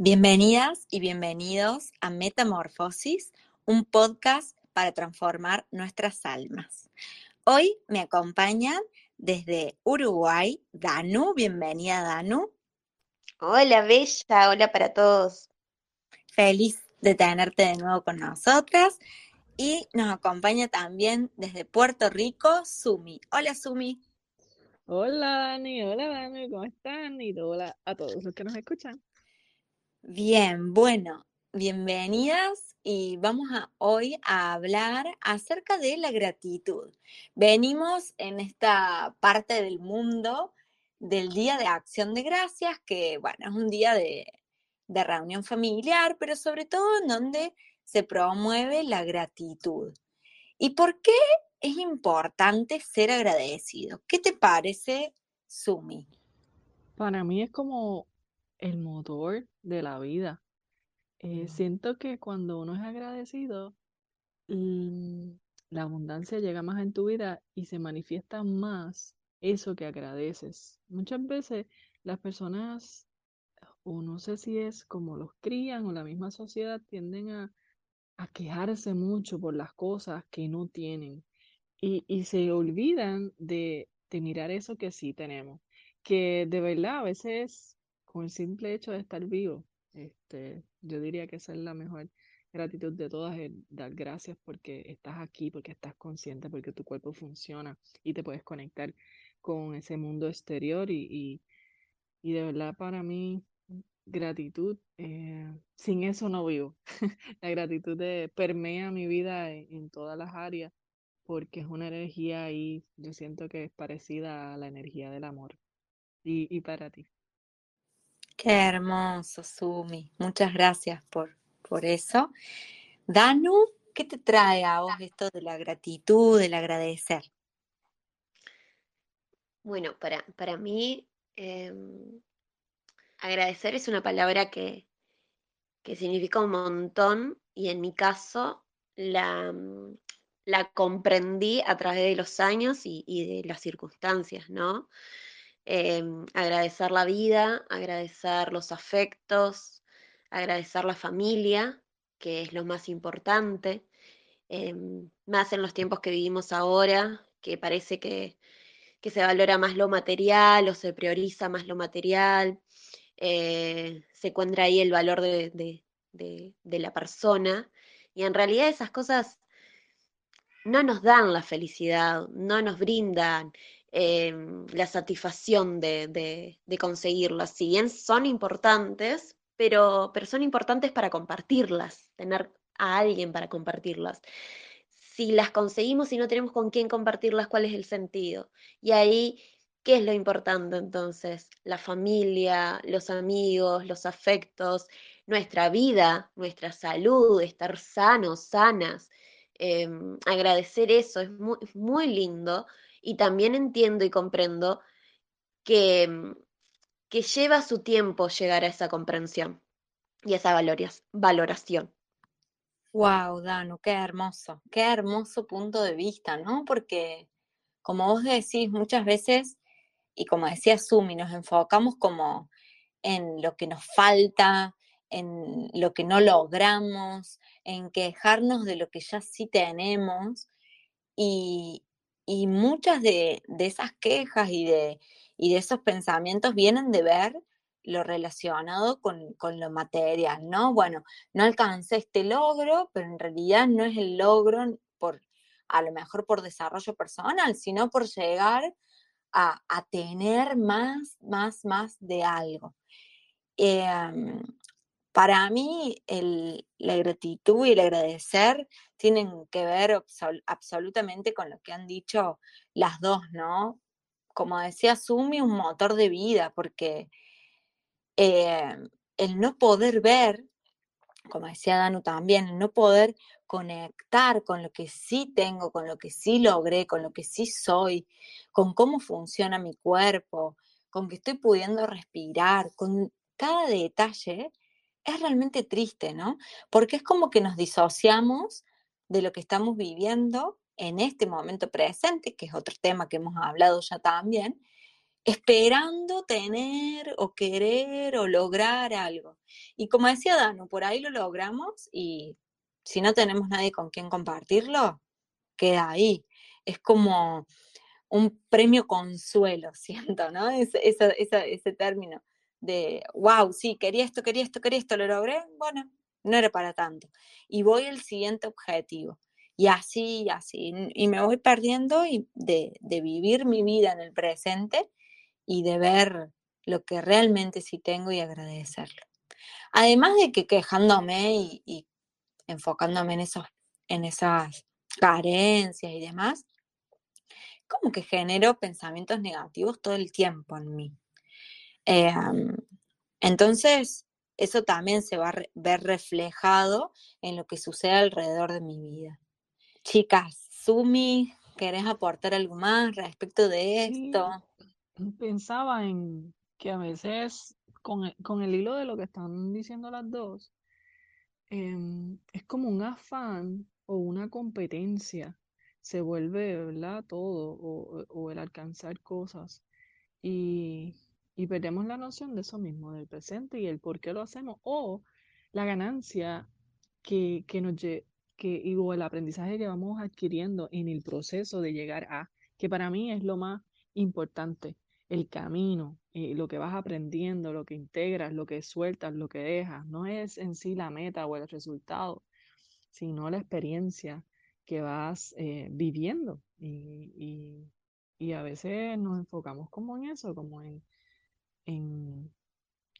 Bienvenidas y bienvenidos a Metamorfosis, un podcast para transformar nuestras almas. Hoy me acompañan desde Uruguay Danu. Bienvenida, Danu. Hola, Bella. Hola para todos. Feliz de tenerte de nuevo con nosotras. Y nos acompaña también desde Puerto Rico Sumi. Hola, Sumi. Hola, Dani. Hola, Dani. ¿Cómo están? Y hola a todos los que nos escuchan. Bien, bueno, bienvenidas y vamos a hoy a hablar acerca de la gratitud. Venimos en esta parte del mundo del Día de Acción de Gracias, que bueno, es un día de, de reunión familiar, pero sobre todo en donde se promueve la gratitud. ¿Y por qué es importante ser agradecido? ¿Qué te parece, Sumi? Para mí es como el motor de la vida. Eh, siento que cuando uno es agradecido, la abundancia llega más en tu vida y se manifiesta más eso que agradeces. Muchas veces las personas, o no sé si es como los crían o la misma sociedad, tienden a, a quejarse mucho por las cosas que no tienen y, y se olvidan de, de mirar eso que sí tenemos. Que de verdad a veces con el simple hecho de estar vivo, este, yo diría que esa es la mejor gratitud de todas, dar gracias porque estás aquí, porque estás consciente, porque tu cuerpo funciona y te puedes conectar con ese mundo exterior y, y, de verdad para mí gratitud, eh, sin eso no vivo. la gratitud de, permea mi vida en, en, todas las áreas porque es una energía y yo siento que es parecida a la energía del amor. Y, y para ti. Qué hermoso, Sumi. Muchas gracias por, por eso. Danu, ¿qué te trae a vos esto de la gratitud, del agradecer? Bueno, para, para mí, eh, agradecer es una palabra que, que, significa un montón y en mi caso la, la comprendí a través de los años y, y de las circunstancias, ¿no? Eh, agradecer la vida, agradecer los afectos, agradecer la familia, que es lo más importante, eh, más en los tiempos que vivimos ahora, que parece que, que, se valora más lo material o se prioriza más lo material, eh, se encuentra ahí el valor de, de la persona, y en realidad esas cosas no nos dan la felicidad, no nos brindan eh, la satisfacción de, de, conseguirlas. Si bien son importantes, pero, pero son importantes para compartirlas, tener a alguien para compartirlas. Si las conseguimos y no tenemos con quién compartirlas, ¿cuál es el sentido? Y ahí, ¿qué es lo importante entonces? La familia, los amigos, los afectos, nuestra vida, nuestra salud, estar sanos, sanas. Eh, agradecer eso es muy lindo y también entiendo y comprendo que, mm, que lleva su tiempo llegar a esa comprensión y esa valoración. Wow, Dano, qué hermoso, qué hermoso punto de vista, ¿no? Porque, como vos decís, muchas veces, y como decía Sumi, nos enfocamos como en lo que nos falta, en lo que no logramos, en quejarnos de lo que ya sí tenemos, y, y muchas de, de esas quejas y de, y de esos pensamientos vienen de ver lo relacionado con, con, lo material, ¿no? Bueno, no alcancé este logro, pero en realidad no es el logro por, a lo mejor por desarrollo personal, sino por llegar a, a tener más, más, más de algo. Eh, para mí, el, la gratitud y el agradecer tienen que ver absol absolutamente con lo que han dicho las dos, ¿no? Como decía Sumi, un motor de vida, porque eh, el no poder ver, como decía Danu también, el no poder conectar con lo que sí tengo, con lo que sí logré, con lo que sí soy, con cómo funciona mi cuerpo, con que estoy pudiendo respirar, con cada detalle, es realmente triste, ¿no? Porque es como que nos disociamos de lo que estamos viviendo en este momento presente, que es otro tema que hemos hablado ya también, esperando tener o querer o lograr algo. Y como decía Dano, por ahí lo logramos y si no tenemos nadie con quien compartirlo, queda ahí. Es como un premio consuelo, siento, ¿no? ese término de, wow, sí, quería esto, quería esto, quería esto, lo logré, bueno, no era para tanto. Y voy al siguiente objetivo. Y así, y así. Y me voy perdiendo y de, vivir mi vida en el presente y de ver lo que realmente sí tengo y agradecerlo. Además de que quejándome y, enfocándome en, esos, en esas carencias y demás, como que genero pensamientos negativos todo el tiempo en mí. Em, entonces, eso también se va a ver reflejado en lo que sucede alrededor de mi vida. Chicas, Sumi, ¿querés aportar algo más respecto de esto? pensaba en que a veces, con, el hilo de lo que están diciendo las dos, em, es como un afán o una competencia. Se vuelve, ¿verdad? Todo, o, o el alcanzar cosas. Y, y perdemos la noción de eso mismo, del presente y el por qué lo hacemos, o la ganancia que, que nos que, o el aprendizaje que vamos adquiriendo en el proceso de llegar a, que para mí es lo más importante, el camino, eh, lo que vas aprendiendo, lo que integras, lo que sueltas, lo que dejas, no es en sí la meta o el resultado, sino la experiencia que vas eh, viviendo. Y, y, y a veces nos enfocamos como en eso, como en en,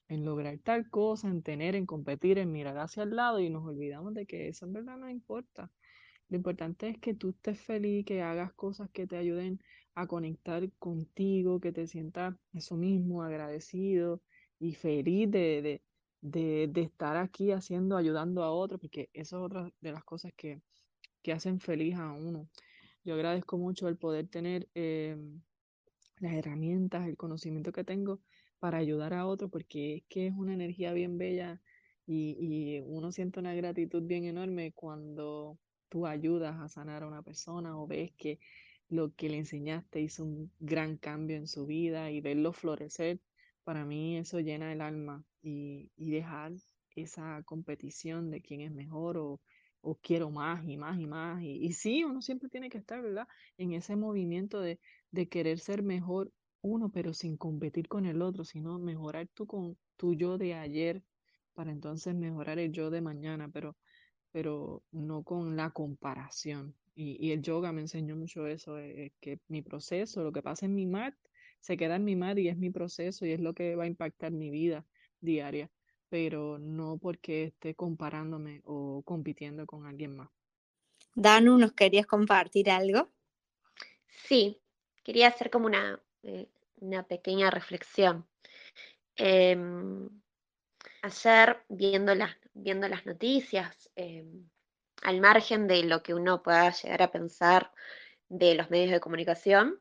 lograr tal cosa, en tener, en competir, en mirar hacia el lado y nos olvidamos de que eso en verdad no importa. Lo importante es que tú estés feliz, que hagas cosas que te ayuden a conectar contigo, que te sientas eso mismo, agradecido y feliz de, estar aquí haciendo, ayudando a otros, porque eso es otra de las cosas que, hacen feliz a uno. Yo agradezco mucho el poder tener em, las herramientas, el conocimiento que tengo para ayudar a otro, porque es que es una energía bien bella y, uno siente una gratitud bien enorme cuando tú ayudas a sanar a una persona o ves que lo que le enseñaste hizo un gran cambio en su vida y verlo florecer, para mí eso llena el alma y, dejar esa competición de quién es mejor o, quiero más y más y más. Y, y, sí, uno siempre tiene que estar, ¿verdad? En ese movimiento de, de querer ser mejor uno, pero sin competir con el otro, sino mejorar tú con tu yo de ayer para entonces mejorar el yo de mañana, pero, pero no con la comparación. Y, el yoga me enseñó mucho eso, eh, que mi proceso, lo que pasa en mi mat, se queda en mi mat y es mi proceso y es lo que va a impactar mi vida diaria, pero no porque esté comparándome o compitiendo con alguien más. Danu, ¿nos querías compartir algo? Sí, quería hacer como una, eh, una pequeña reflexión. Em, ayer, viendo las, viendo las noticias, em, al margen de lo que uno pueda llegar a pensar de los medios de comunicación,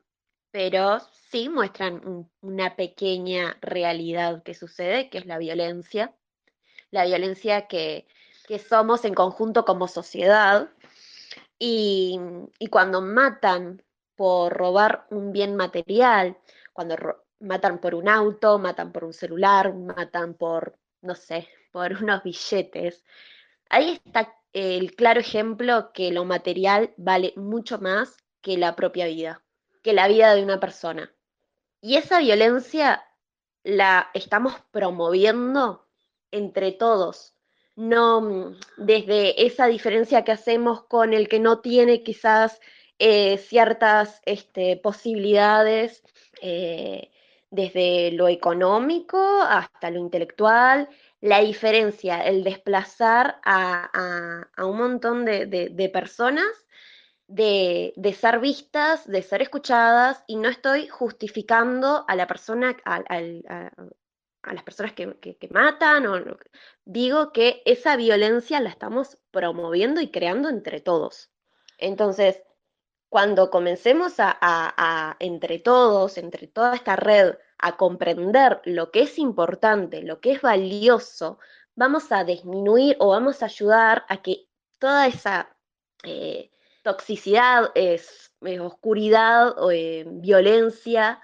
pero sí muestran una pequeña realidad que sucede, que es la violencia, la violencia que, somos en conjunto como sociedad. Y, y cuando matan por robar un bien material, cuando matan por un auto, matan por un celular, matan por, no sé, por unos billetes. Ahí está el claro ejemplo que lo material vale mucho más que la propia vida, que la vida de una persona. Y esa violencia la estamos promoviendo entre todos, no mm, desde esa diferencia que hacemos con el que no tiene quizás eh, ciertas este, posibilidades eh, desde lo económico hasta lo intelectual, la diferencia, el desplazar a, un montón de, personas de, ser vistas, de ser escuchadas, y no estoy justificando a la persona, a, las personas que, matan, o, digo que esa violencia la estamos promoviendo y creando entre todos. Entonces, cuando comencemos a, entre todos, entre toda esta red, a comprender lo que es importante, lo que es valioso, vamos a disminuir o vamos a ayudar a que toda esa eh, toxicidad, es, oscuridad, o, eh, violencia,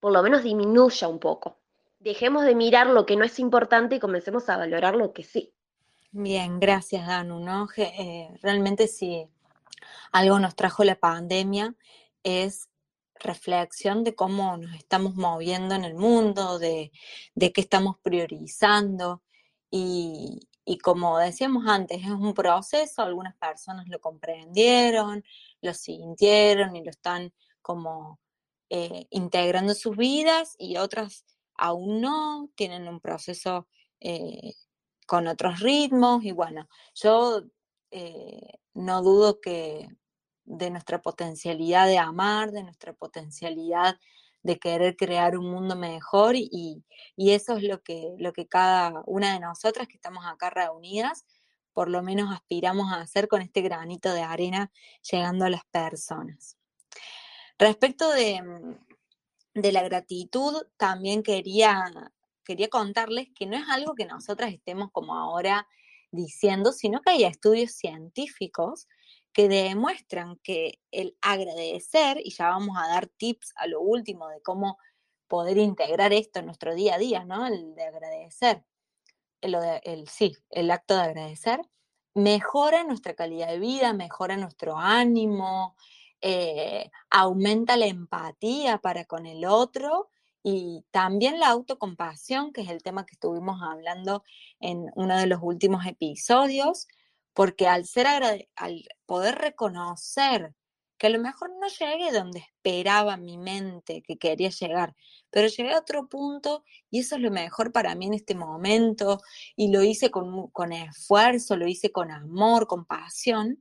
por lo menos disminuya un poco. Dejemos de mirar lo que no es importante y comencemos a valorar lo que sí. Bien, gracias Danu, ¿no? Eh, realmente sí, algo nos trajo la pandemia es reflexión de cómo nos estamos moviendo en el mundo, de, de qué estamos priorizando y, y, como decíamos antes, es un proceso, algunas personas lo comprendieron, lo sintieron y lo están como eh, integrando sus vidas y otras aún no, tienen un proceso eh, con otros ritmos y bueno, yo eh, no dudo que de nuestra potencialidad de amar, de nuestra potencialidad de querer crear un mundo mejor y, eso es lo que, lo que cada una de nosotras que estamos acá reunidas, por lo menos aspiramos a hacer con este granito de arena llegando a las personas. Respecto de, de la gratitud, también quería, quería contarles que no es algo que nosotras estemos como ahora diciendo, sino que hay estudios científicos que demuestran que el agradecer, y ya vamos a dar tips a lo último de cómo poder integrar esto en nuestro día a día, ¿no? El de agradecer, el, sí, el acto de agradecer, mejora nuestra calidad de vida, mejora nuestro ánimo, eh, aumenta la empatía para con el otro y también la autocompasión, que es el tema que estuvimos hablando en uno de los últimos episodios, porque al ser al poder reconocer que a lo mejor no llegué donde esperaba mi mente que quería llegar, pero llegué a otro punto y eso es lo mejor para mí en este momento y lo hice con, con esfuerzo, lo hice con amor, con pasión,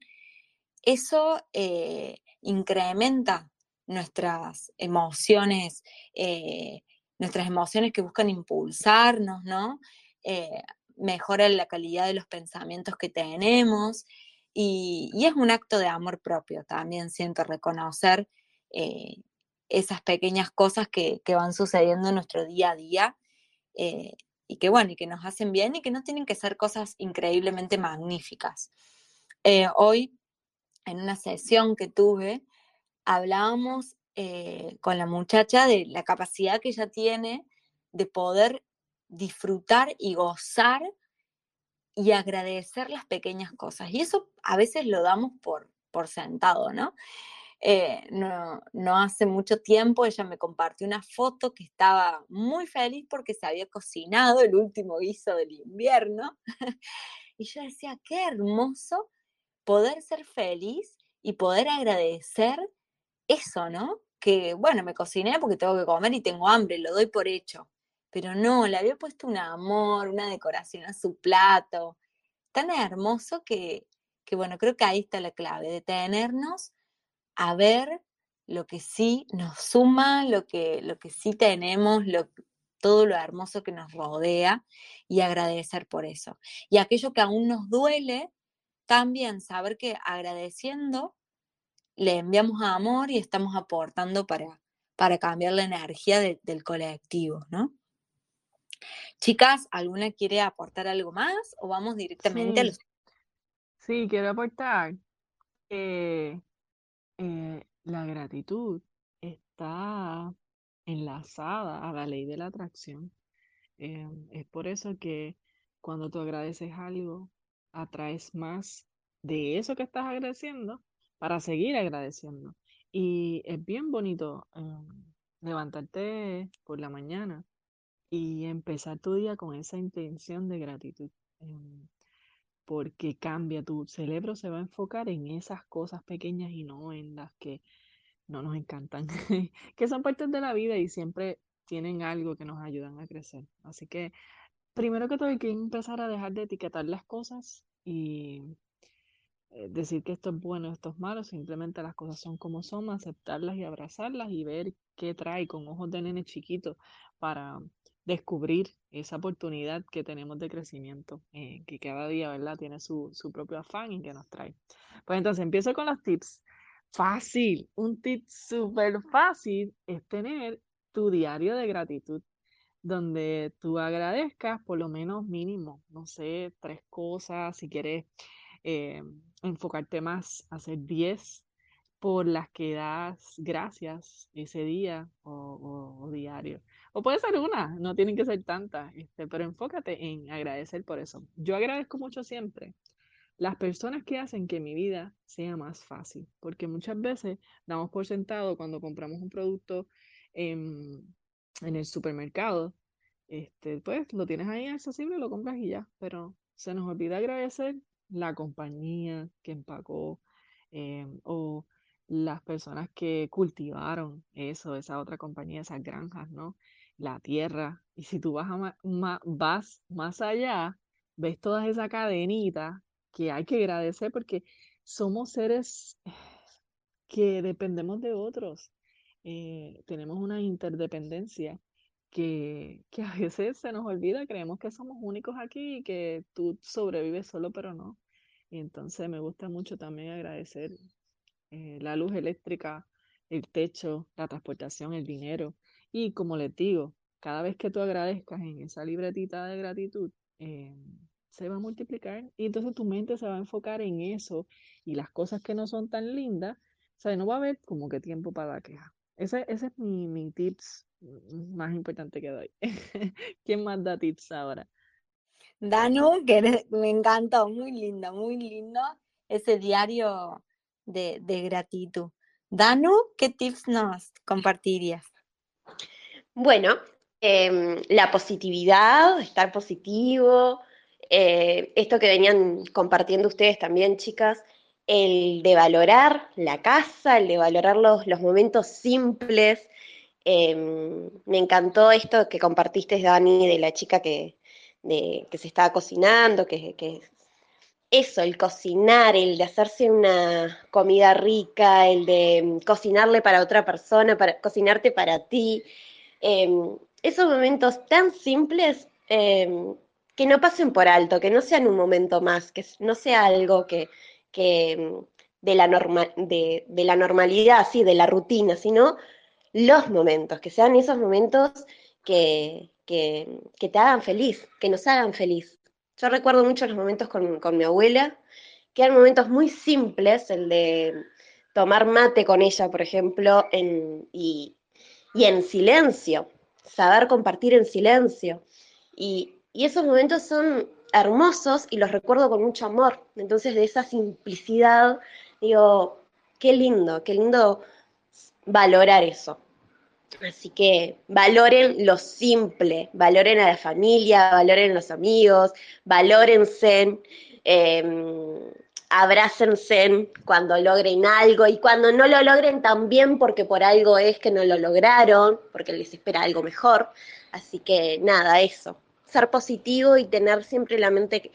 eso eh, incrementa nuestras emociones, eh, nuestras emociones que buscan impulsarnos, ¿no? Eh, mejora la calidad de los pensamientos que tenemos y, es un acto de amor propio también, siento reconocer eh, esas pequeñas cosas que, van sucediendo en nuestro día a día y que bueno, y que nos hacen bien y que no tienen que ser cosas increíblemente magníficas. hoy, en una sesión que tuve, hablábamos eh, con la muchacha de la capacidad que ella tiene de poder disfrutar y gozar y agradecer las pequeñas cosas. Y eso a veces lo damos por, por sentado, ¿no? Eh, ¿no? No hace mucho tiempo ella me compartió una foto que estaba muy feliz porque se había cocinado el último guiso del invierno. y yo decía, qué hermoso poder ser feliz y poder agradecer eso, ¿no? Que, bueno, me cociné porque tengo que comer y tengo hambre, lo doy por hecho. Pero no, le había puesto un amor, una decoración a su plato, tan hermoso que, que bueno, creo que ahí está la clave, de tenernos a ver lo que sí nos suma, lo que, lo que sí tenemos, lo, todo lo hermoso que nos rodea y agradecer por eso. Y aquello que aún nos duele, también saber que agradeciendo le enviamos amor y estamos aportando para, para cambiar la energía del colectivo, ¿no? Chicas, ¿alguna quiere aportar algo más o vamos directamente a los... Sí, quiero aportar eh, la gratitud está enlazada a la ley de la atracción. Em, es por eso que cuando tú agradeces algo, atraes más de eso que estás agradeciendo para seguir agradeciendo. Y es bien bonito em, levantarte por la mañana y empezar tu día con esa intención de gratitud. Em, porque cambia, tu cerebro se va a enfocar en esas cosas pequeñas y no en las que no nos encantan, que son partes de la vida y siempre tienen algo que nos ayudan a crecer. Así que primero que todo hay que empezar a dejar de etiquetar las cosas y decir que esto es bueno, esto es malo, simplemente las cosas son como son, aceptarlas y abrazarlas y ver qué trae con ojos de nene chiquito para descubrir esa oportunidad que tenemos de crecimiento, eh, que cada día, ¿verdad?, tiene su, su propio afán y que nos trae. Pues entonces empiezo con los tips. Fácil, un tip súper fácil es tener tu diario de gratitud donde tú agradezcas por lo menos mínimo, no sé, tres cosas, si quieres eh, enfocarte más, hacer 10, por las que das gracias ese día o, diario. O puede ser una, no tienen que ser tantas, este, pero enfócate en agradecer por eso. Yo agradezco mucho siempre las personas que hacen que mi vida sea más fácil, porque muchas veces damos por sentado cuando compramos un producto en, en el supermercado, este, pues lo tienes ahí accesible, lo compras y ya, pero se nos olvida agradecer la compañía que empacó em, o las personas que cultivaron eso, esa otra compañía, esas granjas, ¿no? La tierra. Y si tú vas, vas más allá, ves todas esas cadenitas que hay que agradecer porque somos seres que dependemos de otros. Eh, tenemos una interdependencia que, a veces se nos olvida, creemos que somos únicos aquí y que tú sobrevives solo, pero no. Y entonces me gusta mucho también agradecer eh, la luz eléctrica, el techo, la transportación, el dinero. Y como les digo, cada vez que tú agradezcas en esa libretita de gratitud, eh, se va a multiplicar y entonces tu mente se va a enfocar en eso y las cosas que no son tan lindas, o sea, no va a haber como que tiempo para la queja. Ese, ese es mi, mi tips más importante que doy. ¿Quién más da tips ahora? Danu, que me encantó, muy lindo, muy lindo ese diario de, gratitud. Danu, ¿qué tips nos compartirías? Bueno, em, la positividad, estar positivo, eh, esto que venían compartiendo ustedes también, chicas, el de valorar la casa, el de valorar los, los momentos simples. Em, me encantó esto que compartiste, Dani, de la chica que, que se estaba cocinando, que, que eso, el cocinar, el de hacerse una comida rica, el de mm, cocinarle para otra persona, para cocinarte para ti, em, esos momentos tan simples em, que no pasen por alto, que no sean un momento más, que no sea algo que, mm, de, la de, la normalidad, sí, de la rutina, sino los momentos, que sean esos momentos que, que, que te hagan feliz, que nos hagan feliz. Yo recuerdo mucho los momentos con, mi abuela, que eran momentos muy simples, el de tomar mate con ella, por ejemplo, y, en silencio, saber compartir en silencio. Y, esos momentos son hermosos y los recuerdo con mucho amor. Entonces, de esa simplicidad, digo, qué lindo, qué lindo valorar eso. Así que valoren lo simple, valoren a la familia, valoren a los amigos, valórense, eh, abrácense cuando logren algo y cuando no lo logren también porque por algo es que no lo lograron, porque les espera algo mejor. Así que nada, eso. Ser positivo y tener siempre la mente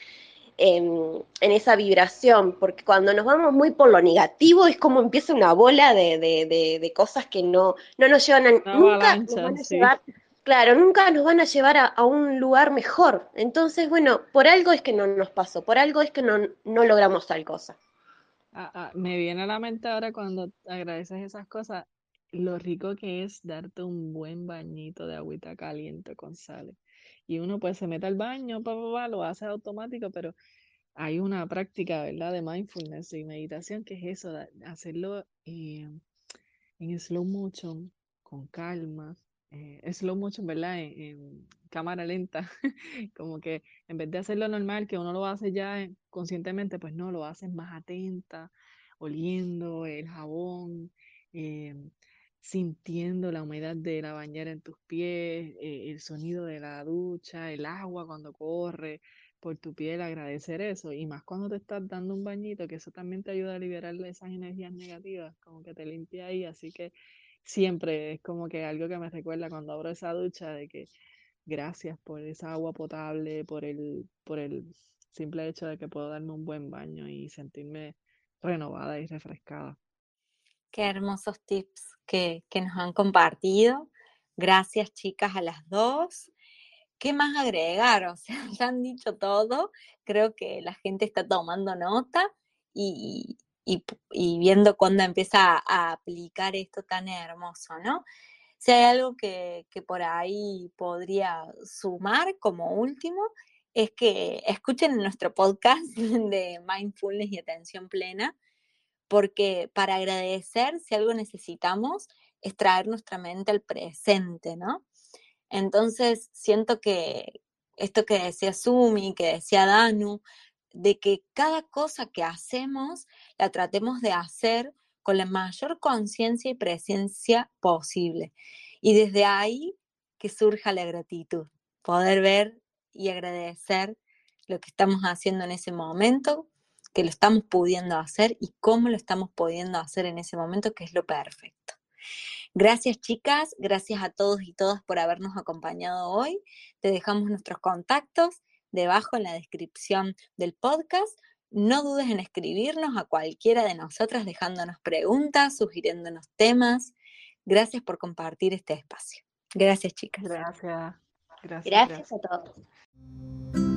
en, esa vibración, porque cuando nos vamos muy por lo negativo es como empieza una bola de, cosas que no, no nos llevan a, nunca nos van a llevar, claro, nunca nos van a llevar a, un lugar mejor. Entonces, bueno, por algo es que no nos pasó, por algo es que no, no logramos tal cosa. Ah, ah, me viene a la mente ahora cuando agradeces esas cosas, lo rico que es darte un buen bañito de agüita caliente con sal y uno pues se mete al baño, pa, lo hace automático, pero hay una práctica, ¿verdad? De mindfulness y meditación que es eso, hacerlo eh, en slow motion, con calma, eh, slow motion, ¿verdad? En, cámara lenta, como que en vez de hacerlo normal, que uno lo hace ya conscientemente, pues no, lo haces más atenta, oliendo el jabón, eh, sintiendo la humedad de la bañera en tus pies, eh, el sonido de la ducha, el agua cuando corre por tu piel, agradecer eso. Y más cuando te estás dando un bañito, que eso también te ayuda a liberar esas energías negativas, como que te limpia ahí. Así que siempre es como que algo que me recuerda cuando abro esa ducha de que gracias por esa agua potable, por el, por el simple hecho de que puedo darme un buen baño y sentirme renovada y refrescada. Qué hermosos tips que, nos han compartido. Gracias, chicas, a las dos. ¿Qué más agregar? O sea, ya han dicho todo. Creo que la gente está tomando nota y, viendo cuándo empieza a, aplicar esto tan hermoso, ¿no? Si hay algo que, que por ahí podría sumar como último, es que escuchen nuestro podcast de Mindfulness y Atención Plena, porque para agradecer, si algo necesitamos, es traer nuestra mente al presente, ¿no? Entonces, siento que esto que decía Sumi, que decía Danu, de que cada cosa que hacemos la tratemos de hacer con la mayor conciencia y presencia posible. Y desde ahí que surja la gratitud, poder ver y agradecer lo que estamos haciendo en ese momento, que lo estamos pudiendo hacer y cómo lo estamos pudiendo hacer en ese momento, que es lo perfecto. Gracias chicas, gracias a todos y todas por habernos acompañado hoy. Te dejamos nuestros contactos debajo en la descripción del podcast. No dudes en escribirnos a cualquiera de nosotras dejándonos preguntas, sugiriéndonos temas. Gracias por compartir este espacio. Gracias chicas. Gracias. Gracias, gracias. a todos.